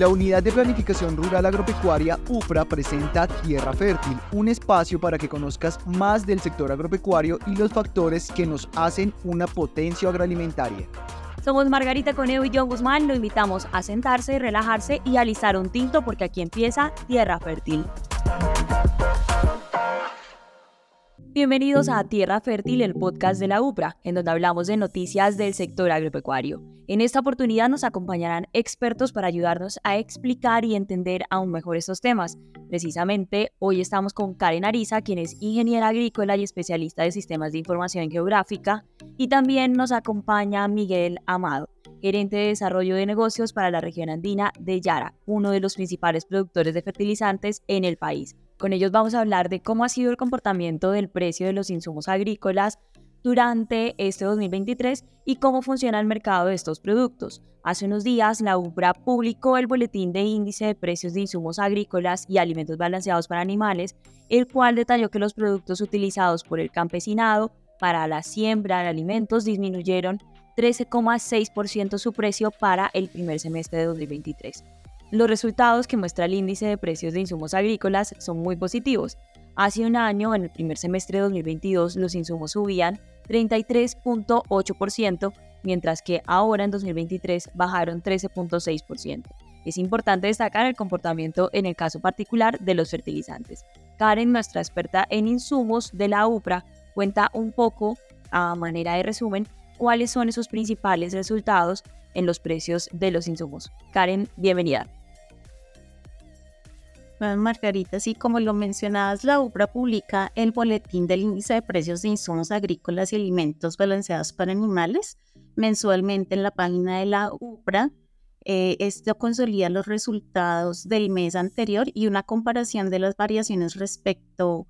La Unidad de Planificación Rural Agropecuaria UPRA presenta Tierra Fértil, un espacio para que conozcas más del sector agropecuario y los factores que nos hacen una potencia agroalimentaria. Somos Margarita Coneo y John Guzmán, lo invitamos a sentarse, relajarse y alisar un tinto porque aquí empieza Tierra Fértil. Bienvenidos a Tierra Fértil, el podcast de la UPRA, en donde hablamos de noticias del sector agropecuario. En esta oportunidad nos acompañarán expertos para ayudarnos a explicar y entender aún mejor estos temas. Precisamente, hoy estamos con Karen Ariza, quien es ingeniera agrícola y especialista de sistemas de información geográfica, y también nos acompaña Miguel Amado, gerente de desarrollo de negocios para la región andina de Yara, uno de los principales productores de fertilizantes en el país. Con ellos vamos a hablar de cómo ha sido el comportamiento del precio de los insumos agrícolas durante este 2023 y cómo funciona el mercado de estos productos. Hace unos días, la UBRA publicó el Boletín de Índice de Precios de Insumos Agrícolas y Alimentos Balanceados para Animales, el cual detalló que los productos utilizados por el campesinado para la siembra de alimentos disminuyeron 13,6% su precio para el primer semestre de 2023. Los resultados que muestra el índice de precios de insumos agrícolas son muy positivos. Hace un año, en el primer semestre de 2022, los insumos subían 33.8%, mientras que ahora en 2023 bajaron 13.6%. Es importante destacar el comportamiento en el caso particular de los fertilizantes. Karen, nuestra experta en insumos de la UPRA, cuenta un poco, a manera de resumen, cuáles son esos principales resultados en los precios de los insumos. Karen, bienvenida. Margarita, así como lo mencionabas, la UPRA publica el boletín del índice de precios de insumos agrícolas y alimentos balanceados para animales mensualmente en la página de la UPRA. Eh, esto consolida los resultados del mes anterior y una comparación de las variaciones respecto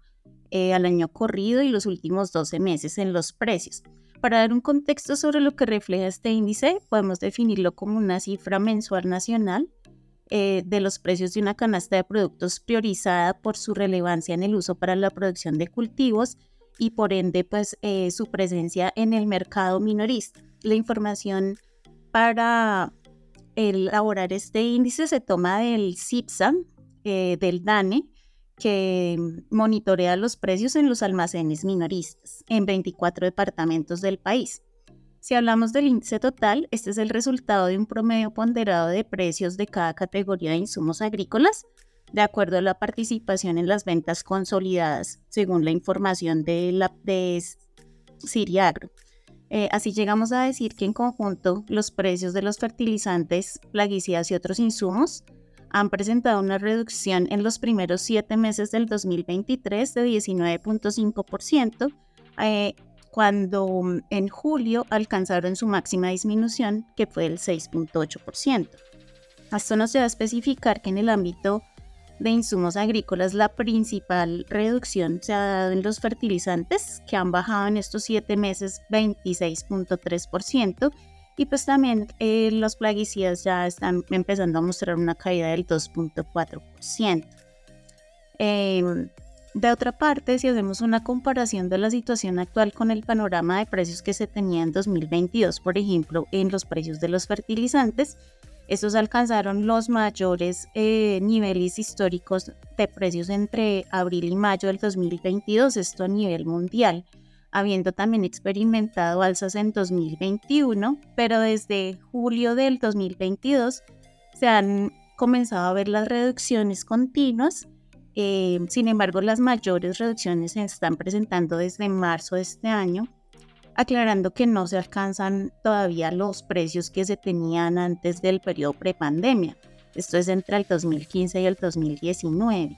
eh, al año corrido y los últimos 12 meses en los precios. Para dar un contexto sobre lo que refleja este índice, podemos definirlo como una cifra mensual nacional eh, de los precios de una canasta de productos priorizada por su relevancia en el uso para la producción de cultivos y por ende pues eh, su presencia en el mercado minorista. La información para elaborar este índice se toma del CIPSA, eh, del DANE, que monitorea los precios en los almacenes minoristas en 24 departamentos del país. Si hablamos del índice total, este es el resultado de un promedio ponderado de precios de cada categoría de insumos agrícolas, de acuerdo a la participación en las ventas consolidadas, según la información de, la, de Siriagro. Eh, así llegamos a decir que en conjunto los precios de los fertilizantes, plaguicidas y otros insumos han presentado una reducción en los primeros siete meses del 2023 de 19.5%, eh, cuando mm, en julio alcanzaron su máxima disminución, que fue el 6.8%. Esto nos debe especificar que en el ámbito de insumos agrícolas la principal reducción se ha dado en los fertilizantes, que han bajado en estos siete meses 26.3%, y pues también eh, los plaguicidas ya están empezando a mostrar una caída del 2.4%. De otra parte, si hacemos una comparación de la situación actual con el panorama de precios que se tenía en 2022, por ejemplo, en los precios de los fertilizantes, estos alcanzaron los mayores eh, niveles históricos de precios entre abril y mayo del 2022, esto a nivel mundial, habiendo también experimentado alzas en 2021, pero desde julio del 2022 se han comenzado a ver las reducciones continuas eh, sin embargo, las mayores reducciones se están presentando desde marzo de este año, aclarando que no se alcanzan todavía los precios que se tenían antes del periodo prepandemia. Esto es entre el 2015 y el 2019.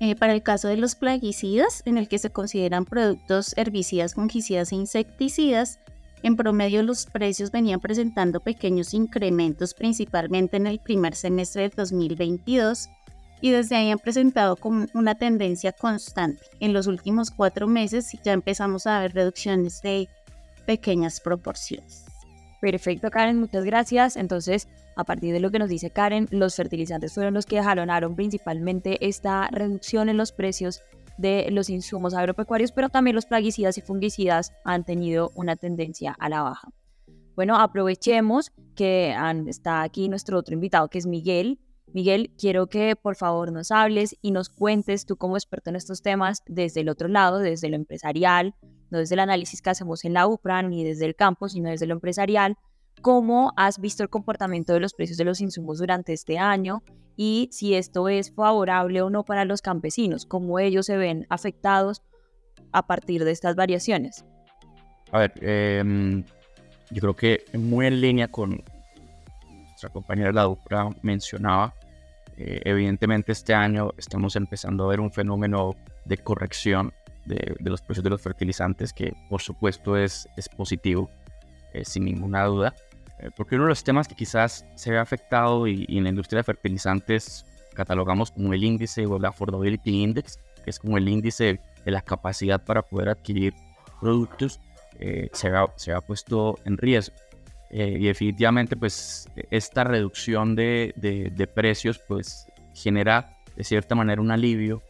Eh, para el caso de los plaguicidas, en el que se consideran productos herbicidas, fungicidas e insecticidas, en promedio los precios venían presentando pequeños incrementos principalmente en el primer semestre del 2022 y desde ahí han presentado como una tendencia constante. En los últimos cuatro meses ya empezamos a ver reducciones de pequeñas proporciones. Perfecto, Karen, muchas gracias. Entonces, a partir de lo que nos dice Karen, los fertilizantes fueron los que jalonaron principalmente esta reducción en los precios de los insumos agropecuarios, pero también los plaguicidas y fungicidas han tenido una tendencia a la baja. Bueno, aprovechemos que está aquí nuestro otro invitado, que es Miguel. Miguel, quiero que por favor nos hables y nos cuentes, tú como experto en estos temas, desde el otro lado, desde lo empresarial, no desde el análisis que hacemos en la UPRA ni desde el campo, sino desde lo empresarial, cómo has visto el comportamiento de los precios de los insumos durante este año y si esto es favorable o no para los campesinos, cómo ellos se ven afectados a partir de estas variaciones. A ver, em, yo creo que muy en línea con nuestra compañera la UPRA mencionaba, eh, evidentemente este año estamos empezando a ver un fenómeno de corrección de, los precios de los fertilizantes que por supuesto es, es positivo, eh, sin ninguna duda. Eh, porque uno de los temas que quizás se ve afectado y, en la industria de fertilizantes catalogamos como el índice o el Affordability Index, que es como el índice de la capacidad para poder adquirir productos, eh, se, ha, se, ha, puesto en riesgo. Eh, y definitivamente, pues, esta reducción de, de, precios, pues, genera de cierta manera un alivio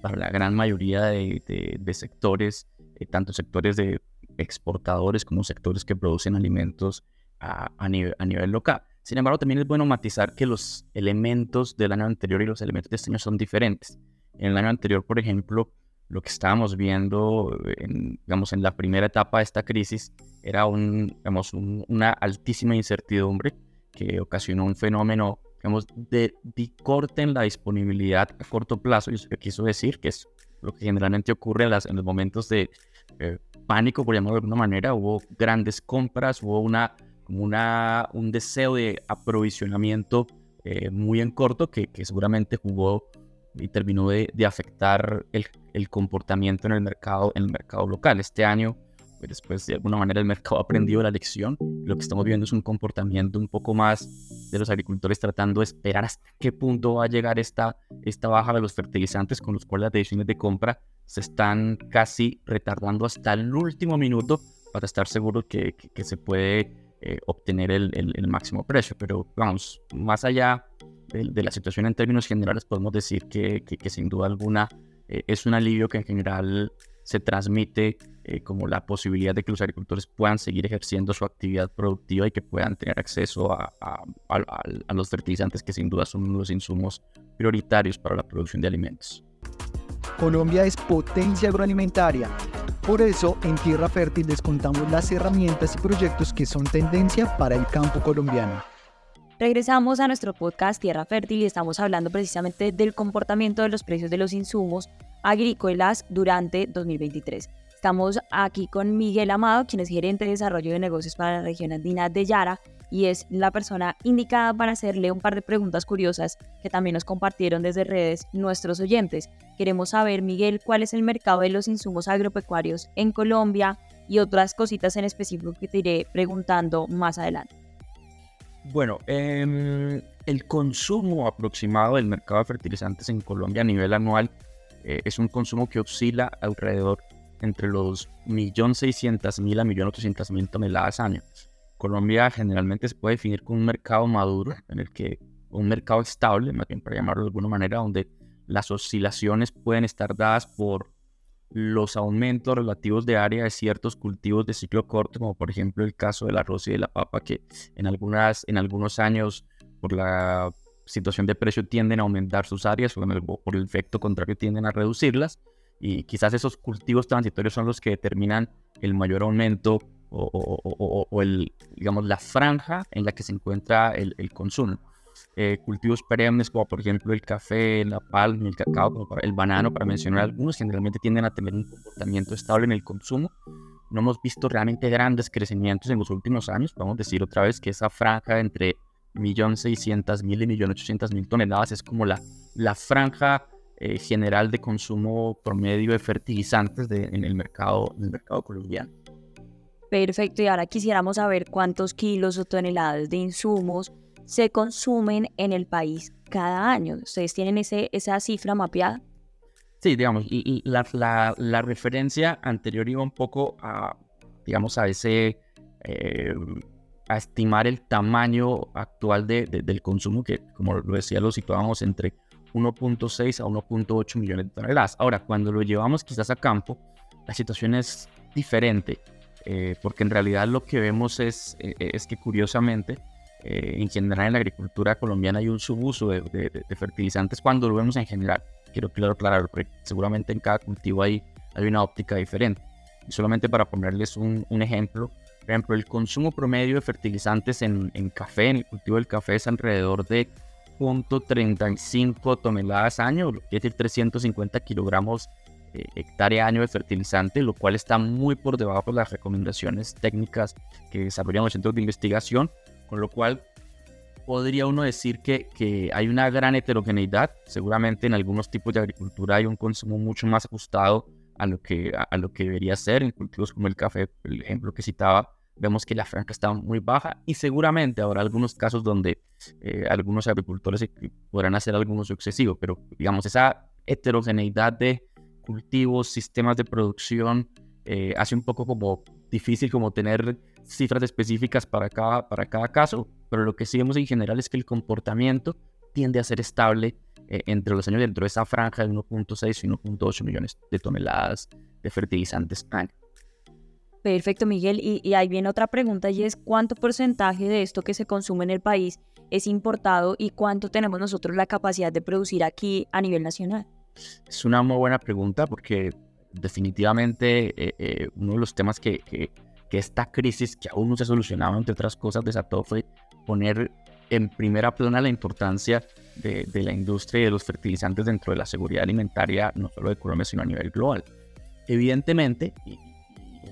para la gran mayoría de, de sectores, tanto sectores de exportadores como sectores que producen alimentos a, nivel, a nivel local. Sin embargo, también es bueno matizar que los elementos del año anterior y los elementos de este año son diferentes. En el año anterior, por ejemplo, lo que estábamos viendo, en, digamos, en la primera etapa de esta crisis, era un, digamos, una altísima incertidumbre que ocasionó un fenómeno, digamos, de, corte en la disponibilidad a corto plazo. Y eso que quiso decir, que es lo que generalmente ocurre en, las, en los momentos de eh, pánico, por llamarlo de alguna manera. Hubo grandes compras, hubo una como una, un deseo de aprovisionamiento eh, muy en corto que, que, seguramente jugó y terminó de, de afectar el, el, comportamiento en el mercado en el mercado local. Este año, pues después de alguna manera el mercado ha aprendido la lección. Lo que estamos viendo es un comportamiento un poco más de los agricultores tratando de esperar hasta qué punto va a llegar esta, esta baja de los fertilizantes con los cuales las decisiones de compra se están casi retardando hasta el último minuto para estar seguro que, que, se puede eh, obtener el, máximo precio. Pero vamos, más allá de, la situación en términos generales, podemos decir que, sin duda alguna eh, es un alivio que en general se transmite eh, como la posibilidad de que los agricultores puedan seguir ejerciendo su actividad productiva y que puedan tener acceso a, los fertilizantes que sin duda son los insumos prioritarios para la producción de alimentos. Colombia es potencia agroalimentaria por eso, en Tierra Fértil les contamos las herramientas y proyectos que son tendencia para el campo colombiano. Regresamos a nuestro podcast Tierra Fértil y estamos hablando precisamente del comportamiento de los precios de los insumos agrícolas durante 2023. Estamos aquí con Miguel Amado, quien es gerente de desarrollo de negocios para la región andina de Yara y es la persona indicada para hacerle un par de preguntas curiosas que también nos compartieron desde redes nuestros oyentes. Queremos saber, Miguel, cuál es el mercado de los insumos agropecuarios en Colombia y otras cositas en específico que te iré preguntando más adelante. Bueno, em, el consumo aproximado del mercado de fertilizantes en Colombia a nivel anual eh, es un consumo que oscila alrededor entre los 1.600.000 a 1.800.000 toneladas año. Colombia generalmente se puede definir como un mercado maduro, en el que un mercado estable, más bien para llamarlo de alguna manera, donde las oscilaciones pueden estar dadas por los aumentos relativos de área de ciertos cultivos de ciclo corto, como por ejemplo el caso del arroz y de la papa, que en, algunas, en algunos años por la situación de precio tienden a aumentar sus áreas o por el efecto contrario tienden a reducirlas. Y quizás esos cultivos transitorios son los que determinan el mayor aumento o, el, digamos, la franja en la que se encuentra el, consumo. Eh, cultivos perennes como por ejemplo el café, la palma, el cacao, el banano, para mencionar algunos, generalmente tienden a tener un comportamiento estable en el consumo. No hemos visto realmente grandes crecimientos en los últimos años. Podemos decir otra vez que esa franja entre 1.600.000 y 1.800.000 toneladas es como la, la franja eh, general de consumo promedio de fertilizantes en, el mercado, en el mercado colombiano. Perfecto, y ahora quisiéramos saber cuántos kilos o toneladas de insumos se consumen en el país cada año. ¿Ustedes tienen ese, esa cifra mapeada? Sí, digamos, la, la, referencia anterior iba un poco a, digamos, a ese, eh, a estimar el tamaño actual de, del consumo, que como lo decía, lo situábamos entre 1.6 a 1.8 millones de toneladas. Ahora, cuando lo llevamos quizás a campo, la situación es diferente. eh, porque en realidad lo que vemos es, eh, es que curiosamente, en general en la agricultura colombiana hay un subuso de, de, fertilizantes cuando lo vemos en general. Quiero claro, aclarar, porque seguramente en cada cultivo hay, hay una óptica diferente. Y solamente para ponerles un, un ejemplo, por ejemplo, el consumo promedio de fertilizantes en, en, café, en el cultivo del café, es alrededor de 0.35 toneladas año, es decir, 350 kilogramos eh, hectárea año de fertilizante, lo cual está muy por debajo de las recomendaciones técnicas que desarrollan los centros de investigación, con lo cual podría uno decir que, que hay una gran heterogeneidad. Seguramente en algunos tipos de agricultura hay un consumo mucho más ajustado a lo que, a, lo que debería ser. En cultivos como el café, el ejemplo que citaba, vemos que la franja está muy baja y seguramente habrá algunos casos donde eh, algunos agricultores podrán hacer algunos excesivo, pero digamos, esa heterogeneidad de cultivos, sistemas de producción, eh, hace un poco como difícil como tener cifras específicas para cada, para cada caso, pero lo que sí vemos en general es que el comportamiento tiende a ser estable eh, entre los años dentro de esa franja de 1.6 y 1.8 millones de toneladas de fertilizantes año. Perfecto, Miguel. Y, y, ahí viene otra pregunta y es cuánto porcentaje de esto que se consume en el país es importado y cuánto tenemos nosotros la capacidad de producir aquí a nivel nacional. Es una muy buena pregunta porque definitivamente eh, eh, uno de los temas que, esta crisis, que aún no se ha solucionado, entre otras cosas, desató fue poner en primera plana la importancia de, la industria y de los fertilizantes dentro de la seguridad alimentaria, no solo de Colombia, sino a nivel global. Evidentemente,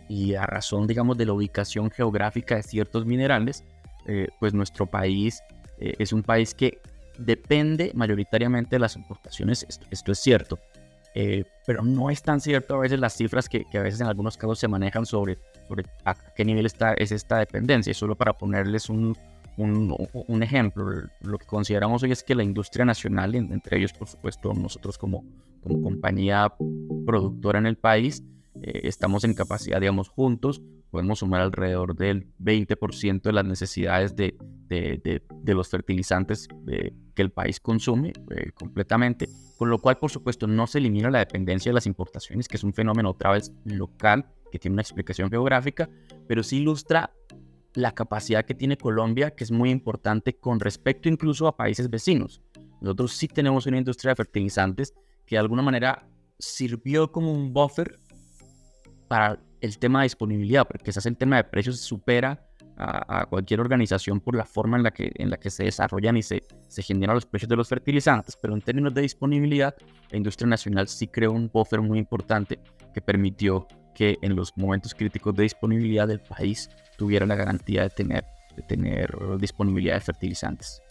y, a razón, digamos, de la ubicación geográfica de ciertos minerales, eh, pues nuestro país es un país que depende mayoritariamente de las importaciones, esto, es cierto, eh, pero no es tan cierto a veces las cifras que, a veces en algunos casos se manejan sobre, sobre a qué nivel está, es esta dependencia. Y solo para ponerles un, un, un, ejemplo, lo que consideramos hoy es que la industria nacional, entre ellos por supuesto nosotros como, como compañía productora en el país, eh, estamos en capacidad, digamos, juntos, podemos sumar alrededor del 20% de las necesidades de, de, de, los fertilizantes eh, que el país consume eh, completamente, con lo cual, por supuesto, no se elimina la dependencia de las importaciones, que es un fenómeno otra vez local, que tiene una explicación geográfica, pero sí ilustra la capacidad que tiene Colombia, que es muy importante con respecto incluso a países vecinos. Nosotros sí tenemos una industria de fertilizantes que de alguna manera sirvió como un buffer para el tema de disponibilidad, porque quizás el tema de precios supera a, cualquier organización por la forma en la que, en la que se desarrollan y se, se generan los precios de los fertilizantes, pero en términos de disponibilidad, la industria nacional sí creó un buffer muy importante que permitió que en los momentos críticos de disponibilidad del país tuviera la garantía de tener, de tener disponibilidad de fertilizantes.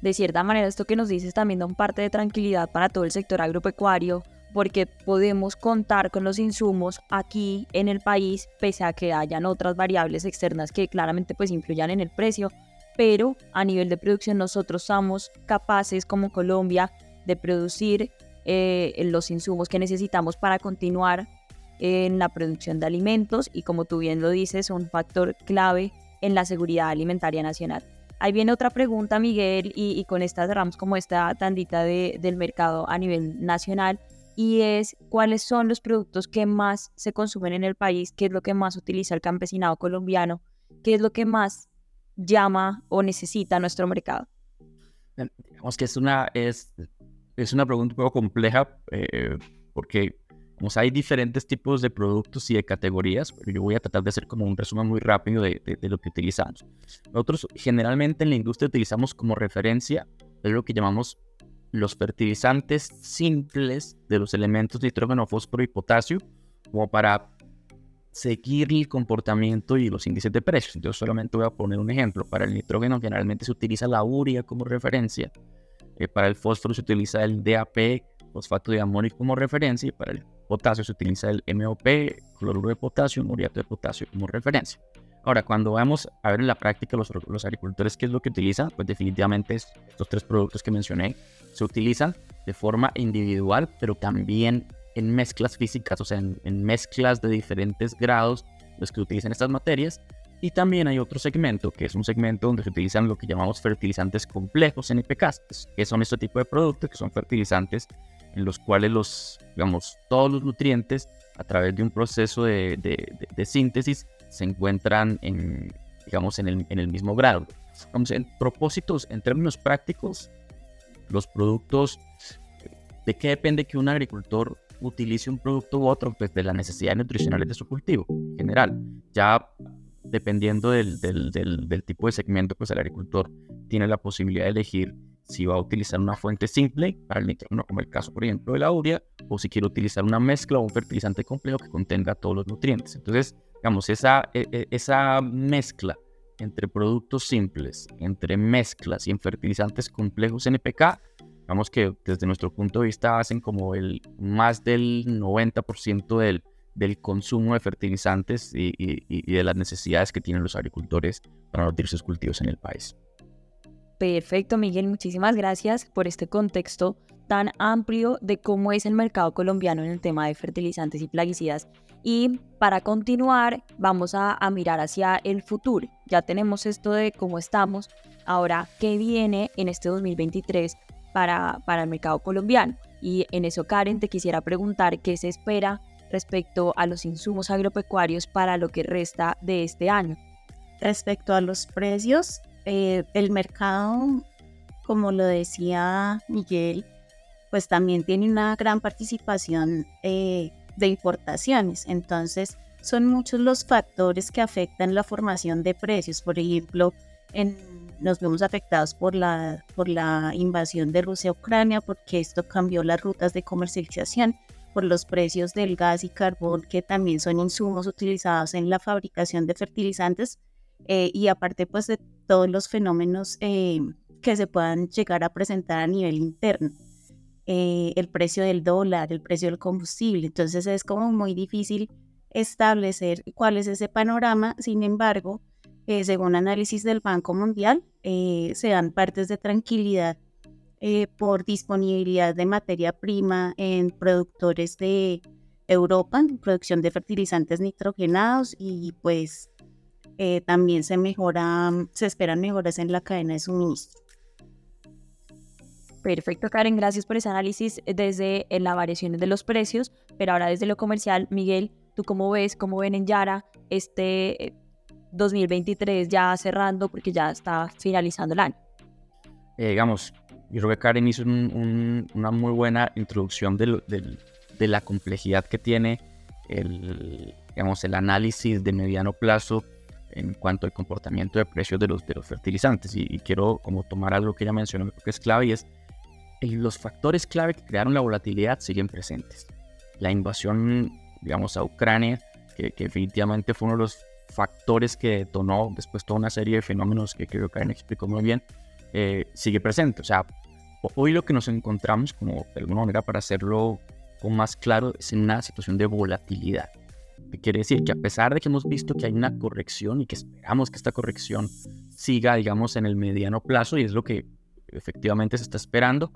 De cierta manera, esto que nos dices también da un parte de tranquilidad para todo el sector agropecuario, porque podemos contar con los insumos aquí en el país, pese a que hayan otras variables externas que claramente pues influyan en el precio, pero a nivel de producción nosotros somos capaces como Colombia de producir eh, los insumos que necesitamos para continuar en la producción de alimentos y como tú bien lo dices, un factor clave en la seguridad alimentaria nacional. Ahí viene otra pregunta, Miguel, y, con esta cerramos como esta tandita de, del mercado a nivel nacional y es cuáles son los productos que más se consumen en el país, qué es lo que más utiliza el campesinado colombiano, qué es lo que más llama o necesita nuestro mercado. Digamos que es una, es, es una pregunta un poco compleja eh, porque hay diferentes tipos de productos y de categorías, pero yo voy a tratar de hacer como un resumen muy rápido de, de lo que utilizamos. Nosotros generalmente en la industria utilizamos como referencia lo que llamamos los fertilizantes simples de los elementos nitrógeno, fósforo y potasio, como para seguir el comportamiento y los índices de precios. Yo solamente voy a poner un ejemplo. Para el nitrógeno generalmente se utiliza la urea como referencia. Eh, para el fósforo se utiliza el DAP, fosfato de amonio como referencia. Y para el potasio se utiliza el MOP, cloruro de potasio, muriato de potasio como referencia. Ahora, cuando vamos a ver en la práctica los, los agricultores qué es lo que utilizan, pues definitivamente estos tres productos que mencioné se utilizan de forma individual, pero también en mezclas físicas, o sea, en, mezclas de diferentes grados, los que utilizan estas materias. Y también hay otro segmento, que es un segmento donde se utilizan lo que llamamos fertilizantes complejos NPK, que son este tipo de productos, que son fertilizantes en los cuales los, digamos, todos los nutrientes a través de un proceso de, de, síntesis se encuentran en, digamos, en el, en el mismo grado. En propósitos, en términos prácticos, los productos, ¿de qué depende que un agricultor utilice un producto u otro? Pues de las necesidades nutricionales de su cultivo, en general. Ya dependiendo del, del, del, tipo de segmento, pues el agricultor tiene la posibilidad de elegir si va a utilizar una fuente simple para el nitrógeno, como el caso, por ejemplo, de la urea, o si quiere utilizar una mezcla o un fertilizante complejo que contenga todos los nutrientes. Entonces, digamos, esa, e, e, esa mezcla entre productos simples, entre mezclas y en fertilizantes complejos NPK, digamos que desde nuestro punto de vista hacen como el más del 90% del, del consumo de fertilizantes y, y, de las necesidades que tienen los agricultores para nutrir sus cultivos en el país. Perfecto, Miguel, muchísimas gracias por este contexto tan amplio de cómo es el mercado colombiano en el tema de fertilizantes y plaguicidas. Y para continuar, vamos a, mirar hacia el futuro. Ya tenemos esto de cómo estamos. Ahora, ¿qué viene en este 2023 para, para el mercado colombiano? Y en eso, Karen, te quisiera preguntar qué se espera respecto a los insumos agropecuarios para lo que resta de este año. Respecto a los precios, eh, el mercado, como lo decía Miguel, pues también tiene una gran participación eh, de importaciones. Entonces, son muchos los factores que afectan la formación de precios. Por ejemplo, nos vemos afectados por la, por la invasión de Rusia a Ucrania, porque esto cambió las rutas de comercialización, por los precios del gas y carbón, que también son insumos utilizados en la fabricación de fertilizantes, eh, y aparte pues de todos los fenómenos eh, que se puedan llegar a presentar a nivel interno. Eh, el precio del dólar, el precio del combustible. Entonces es como muy difícil establecer cuál es ese panorama. Sin embargo, según análisis del Banco Mundial, se dan partes de tranquilidad por disponibilidad de materia prima en productores de Europa, producción de fertilizantes nitrogenados y pues eh, también se mejora, se esperan mejoras en la cadena de suministro. Perfecto, Karen, gracias por ese análisis desde eh, la variación de los precios, pero ahora desde lo comercial, Miguel, ¿tú cómo ves, cómo ven en Yara este 2023 eh, ya cerrando porque ya está finalizando el año? digamos, yo creo que Karen hizo una muy buena introducción de, de, la complejidad que tiene el, digamos, el análisis de mediano plazo en cuanto al comportamiento de precios de los, de los fertilizantes. Y, quiero como tomar algo que ella mencionó, que es clave, y es los factores clave que crearon la volatilidad siguen presentes. La invasión, digamos, a Ucrania, que, definitivamente fue uno de los factores que detonó después toda una serie de fenómenos que creo que Karen explicó muy bien, eh, sigue presente. O sea, hoy lo que nos encontramos, como de alguna manera para hacerlo con más claro, es en una situación de volatilidad. Quiere decir que a pesar de que hemos visto que hay una corrección y que esperamos que esta corrección siga, digamos, en el mediano plazo, y es lo que efectivamente se está esperando,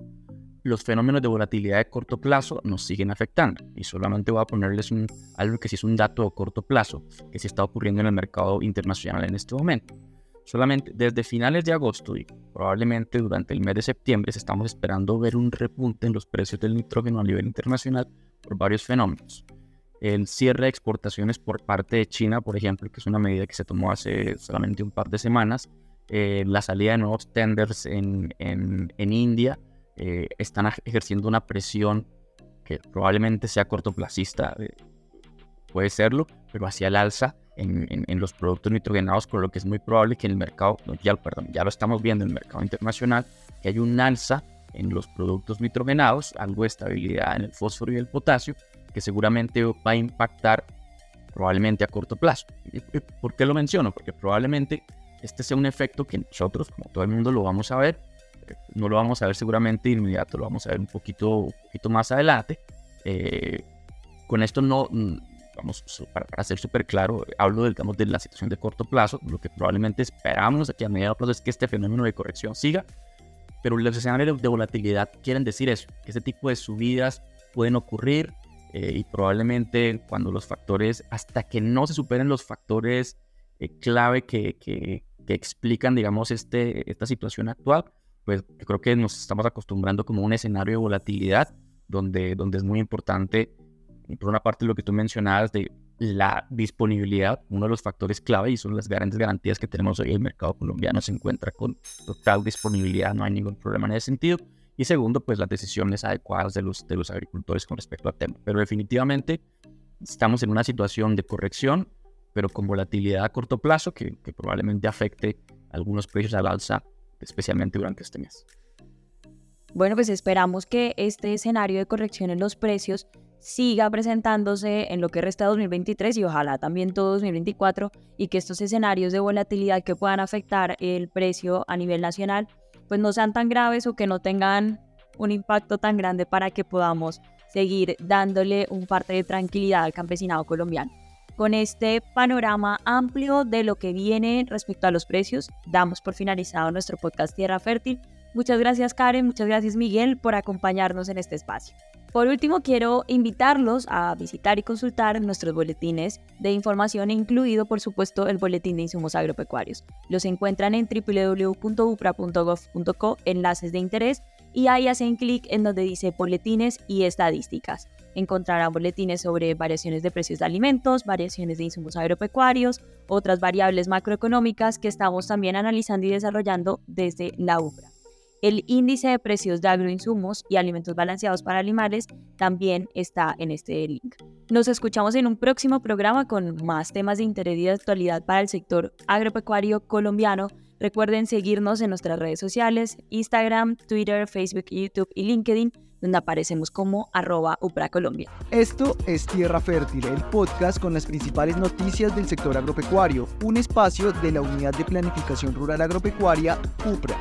los fenómenos de volatilidad de corto plazo nos siguen afectando. Y solamente voy a ponerles un, algo que sí es un dato de corto plazo, que sí está ocurriendo en el mercado internacional en este momento. Solamente desde finales de agosto y probablemente durante el mes de septiembre se estamos esperando ver un repunte en los precios del nitrógeno a nivel internacional por varios fenómenos el cierre de exportaciones por parte de China, por ejemplo, que es una medida que se tomó hace solamente un par de semanas, eh, la salida de nuevos tenders en, en, India, eh, están ejerciendo una presión que probablemente sea cortoplacista, eh, puede serlo, pero hacia el alza en, en, los productos nitrogenados, con lo que es muy probable que en el mercado, ya, perdón, ya lo estamos viendo en el mercado internacional, que hay un alza en los productos nitrogenados, algo de estabilidad en el fósforo y el potasio, que seguramente va a impactar probablemente a corto plazo. ¿Por qué lo menciono? Porque probablemente este sea un efecto que nosotros, como todo el mundo, lo vamos a ver. No lo vamos a ver seguramente inmediato, lo vamos a ver un poquito, un poquito más adelante. Eh, con esto no, vamos, para, ser súper claro, hablo del, digamos, de la situación de corto plazo. Lo que probablemente esperamos aquí a mediano plazo es que este fenómeno de corrección siga. Pero los escenarios de volatilidad quieren decir eso, que ese tipo de subidas pueden ocurrir eh, y probablemente cuando los factores, hasta que no se superen los factores eh, clave que, que, explican, digamos, este, esta situación actual, pues yo creo que nos estamos acostumbrando como a un escenario de volatilidad donde, donde es muy importante, por una parte, lo que tú mencionabas de la disponibilidad, uno de los factores clave y son las grandes garantías que tenemos hoy. El mercado colombiano se encuentra con total disponibilidad, no hay ningún problema en ese sentido. Y segundo, pues las decisiones adecuadas de los, de los agricultores con respecto al tema. Pero definitivamente estamos en una situación de corrección, pero con volatilidad a corto plazo que, que probablemente afecte algunos precios al alza, especialmente durante este mes. Bueno, pues esperamos que este escenario de corrección en los precios siga presentándose en lo que resta 2023 y ojalá también todo 2024 y que estos escenarios de volatilidad que puedan afectar el precio a nivel nacional pues no sean tan graves o que no tengan un impacto tan grande para que podamos seguir dándole un parte de tranquilidad al campesinado colombiano. Con este panorama amplio de lo que viene respecto a los precios, damos por finalizado nuestro podcast Tierra Fértil. Muchas gracias Karen, muchas gracias Miguel por acompañarnos en este espacio. Por último, quiero invitarlos a visitar y consultar nuestros boletines de información, incluido por supuesto el boletín de insumos agropecuarios. Los encuentran en www.upra.gov.co, enlaces de interés, y ahí hacen clic en donde dice boletines y estadísticas. Encontrarán boletines sobre variaciones de precios de alimentos, variaciones de insumos agropecuarios, otras variables macroeconómicas que estamos también analizando y desarrollando desde la UPRA. El índice de precios de agroinsumos y alimentos balanceados para animales también está en este link. Nos escuchamos en un próximo programa con más temas de interés y de actualidad para el sector agropecuario colombiano. Recuerden seguirnos en nuestras redes sociales, Instagram, Twitter, Facebook, YouTube y LinkedIn, donde aparecemos como arroba Colombia. Esto es Tierra Fértil, el podcast con las principales noticias del sector agropecuario, un espacio de la Unidad de Planificación Rural Agropecuaria UPRA.